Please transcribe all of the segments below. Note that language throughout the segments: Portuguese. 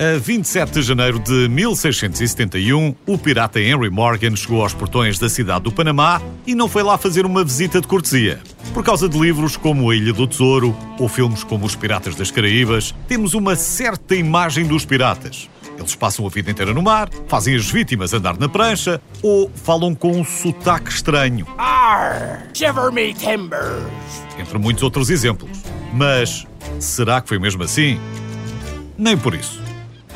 A 27 de janeiro de 1671, o pirata Henry Morgan chegou aos portões da cidade do Panamá e não foi lá fazer uma visita de cortesia. Por causa de livros como A Ilha do Tesouro ou filmes como Os Piratas das Caraíbas, temos uma certa imagem dos piratas. Eles passam a vida inteira no mar, fazem as vítimas andar na prancha ou falam com um sotaque estranho, Arr! Shiver me timbers! entre muitos outros exemplos. Mas será que foi mesmo assim? Nem por isso.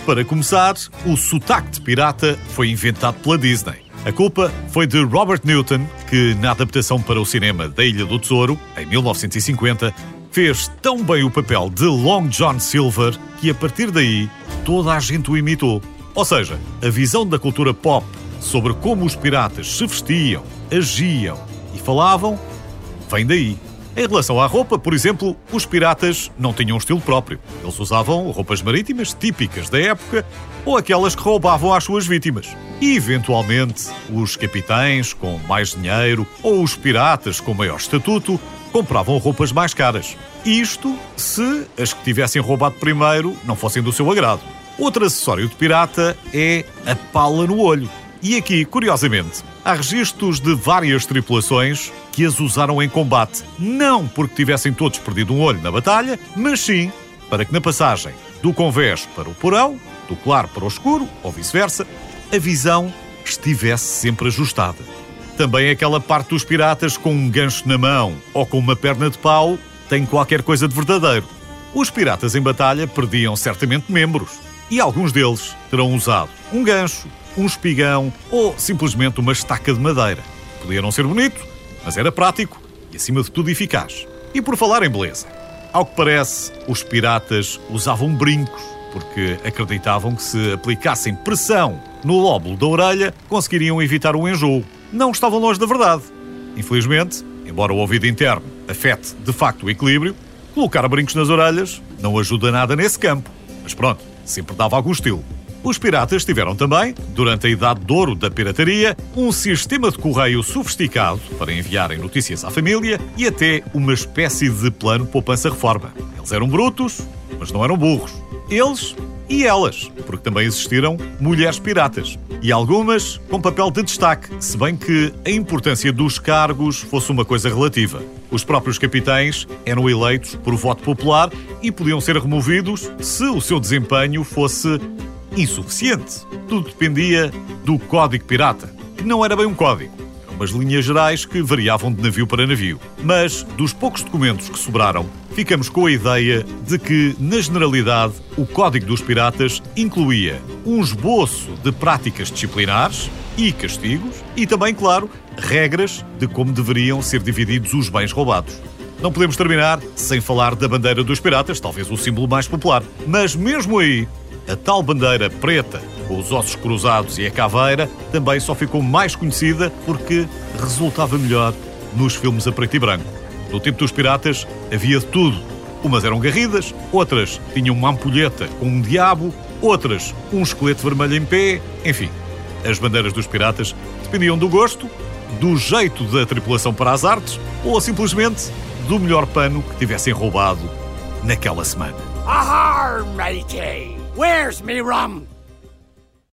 Para começar, o sotaque de pirata foi inventado pela Disney. A culpa foi de Robert Newton, que, na adaptação para o cinema da Ilha do Tesouro, em 1950, fez tão bem o papel de Long John Silver que, a partir daí, toda a gente o imitou. Ou seja, a visão da cultura pop sobre como os piratas se vestiam, agiam e falavam vem daí. Em relação à roupa, por exemplo, os piratas não tinham um estilo próprio. Eles usavam roupas marítimas típicas da época ou aquelas que roubavam às suas vítimas. E, eventualmente, os capitães com mais dinheiro ou os piratas com maior estatuto compravam roupas mais caras. Isto se as que tivessem roubado primeiro não fossem do seu agrado. Outro acessório de pirata é a pala no olho. E aqui, curiosamente, há registros de várias tripulações que as usaram em combate, não porque tivessem todos perdido um olho na batalha, mas sim para que na passagem do convés para o porão, do claro para o escuro, ou vice-versa, a visão estivesse sempre ajustada. Também aquela parte dos piratas com um gancho na mão ou com uma perna de pau tem qualquer coisa de verdadeiro. Os piratas em batalha perdiam certamente membros e alguns deles terão usado um gancho, um espigão ou simplesmente uma estaca de madeira. Podia não ser bonito, mas era prático e, acima de tudo, eficaz. E por falar em beleza, ao que parece, os piratas usavam brincos porque acreditavam que se aplicassem pressão no lóbulo da orelha conseguiriam evitar o enjoo. Não estavam longe da verdade. Infelizmente, embora o ouvido interno afete de facto o equilíbrio, colocar brincos nas orelhas não ajuda nada nesse campo. Mas pronto, sempre dava algum estilo. Os piratas tiveram também, durante a idade de ouro da pirataria, um sistema de correio sofisticado para enviarem notícias à família e até uma espécie de plano poupança-reforma. Eles eram brutos, mas não eram burros. Eles e elas, porque também existiram mulheres piratas. E algumas com papel de destaque, se bem que a importância dos cargos fosse uma coisa relativa. Os próprios capitães eram eleitos por voto popular e podiam ser removidos se o seu desempenho fosse insuficiente. Tudo dependia do Código Pirata, que não era bem um código. Eram umas linhas gerais que variavam de navio para navio. Mas, dos poucos documentos que sobraram, ficamos com a ideia de que, na generalidade, o Código dos Piratas incluía um esboço de práticas disciplinares e castigos e também, claro, regras de como deveriam ser divididos os bens roubados. Não podemos terminar sem falar da bandeira dos piratas, talvez o símbolo mais popular. Mas mesmo aí, a tal bandeira preta, com os ossos cruzados e a caveira, também só ficou mais conhecida porque resultava melhor nos filmes a preto e branco. No tempo dos piratas havia de tudo. Umas eram garridas, outras tinham uma ampulheta com um diabo, outras um esqueleto vermelho em pé, enfim. As bandeiras dos piratas dependiam do gosto, do jeito da tripulação para as artes ou simplesmente do melhor pano que tivessem roubado naquela semana. Ahar, matey! Where's me rum?